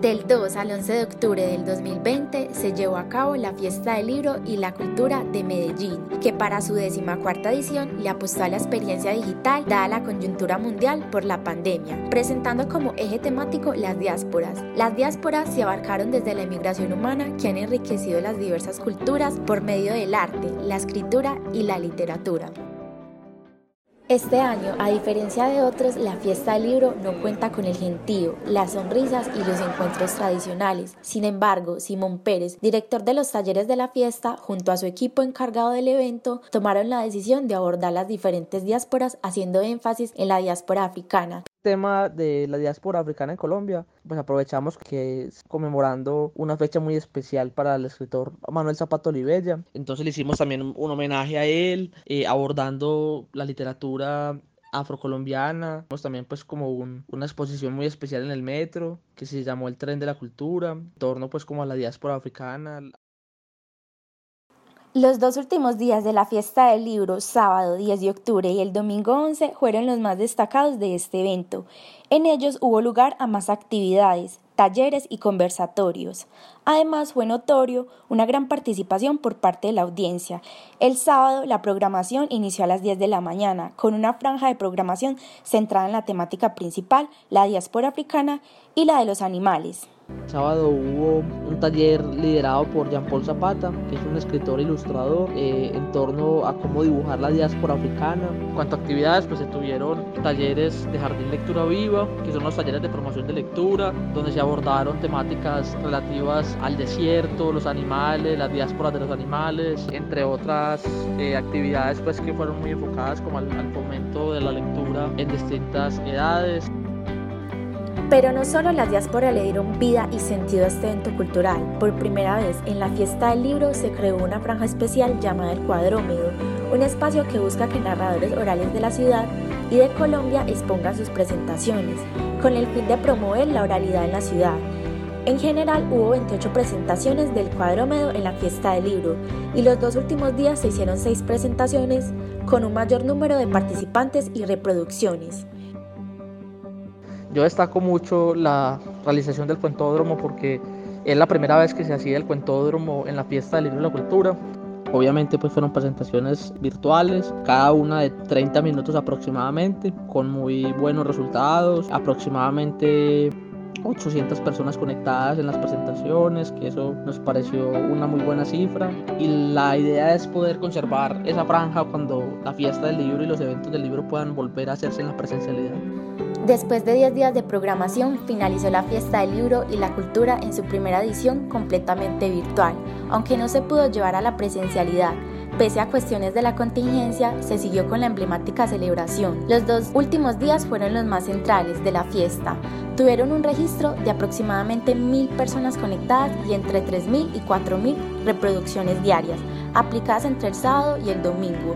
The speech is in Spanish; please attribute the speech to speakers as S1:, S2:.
S1: Del 2 al 11 de octubre del 2020 se llevó a cabo la Fiesta del Libro y la Cultura de Medellín, que para su decimacuarta edición le apostó a la experiencia digital dada la coyuntura mundial por la pandemia, presentando como eje temático las diásporas. Las diásporas se abarcaron desde la emigración humana que han enriquecido las diversas culturas por medio del arte, la escritura y la literatura. Este año, a diferencia de otros, la fiesta del libro no cuenta con el gentío, las sonrisas y los encuentros tradicionales. Sin embargo, Simón Pérez, director de los talleres de la fiesta, junto a su equipo encargado del evento, tomaron la decisión de abordar las diferentes diásporas haciendo énfasis en la diáspora africana,
S2: tema de la diáspora africana en Colombia, pues aprovechamos que es conmemorando una fecha muy especial para el escritor Manuel Zapato Olivella. Entonces le hicimos también un homenaje a él, eh, abordando la literatura afrocolombiana. Tenemos también pues como una exposición muy especial en el metro que se llamó El Tren de la Cultura, en torno pues como a la diáspora africana.
S1: Los dos últimos días de la fiesta del libro, sábado 10 de octubre y el domingo 11, fueron los más destacados de este evento. En ellos hubo lugar a más actividades, talleres y conversatorios. Además, fue notorio una gran participación por parte de la audiencia. El sábado, la programación inició a las 10 de la mañana, con una franja de programación centrada en la temática principal, la diáspora africana y la de los animales.
S2: Sábado hubo un taller liderado por Jean-Paul Zapata, que es un escritor ilustrador, eh, en torno a cómo dibujar la diáspora africana. En cuanto a actividades, pues se tuvieron talleres de Jardín Lectura Viva, que son los talleres de promoción de lectura, donde se abordaron temáticas relativas al desierto, los animales, las diásporas de los animales, entre otras eh, actividades pues que fueron muy enfocadas como al, al fomento de la lectura en distintas edades.
S1: Pero no solo las diásporas le dieron vida y sentido a este evento cultural. Por primera vez en la fiesta del libro se creó una franja especial llamada el Cuadrómedo, un espacio que busca que narradores orales de la ciudad y de Colombia expongan sus presentaciones, con el fin de promover la oralidad en la ciudad. En general hubo 28 presentaciones del Cuadrómedo en la fiesta del libro y los dos últimos días se hicieron 6 presentaciones con un mayor número de participantes y reproducciones.
S2: Yo destaco mucho la realización del cuentódromo porque es la primera vez que se hacía el cuentódromo en la fiesta del libro y la cultura. Obviamente pues fueron presentaciones virtuales, cada una de 30 minutos aproximadamente, con muy buenos resultados, aproximadamente 800 personas conectadas en las presentaciones, que eso nos pareció una muy buena cifra. Y la idea es poder conservar esa franja cuando la fiesta del libro y los eventos del libro puedan volver a hacerse en la presencialidad.
S1: Después de 10 días de programación, finalizó la fiesta del libro y la cultura en su primera edición completamente virtual, aunque no se pudo llevar a la presencialidad. Pese a cuestiones de la contingencia, se siguió con la emblemática celebración. Los dos últimos días fueron los más centrales de la fiesta. Tuvieron un registro de aproximadamente mil personas conectadas y entre 3.000 y 4.000 reproducciones diarias, aplicadas entre el sábado y el domingo,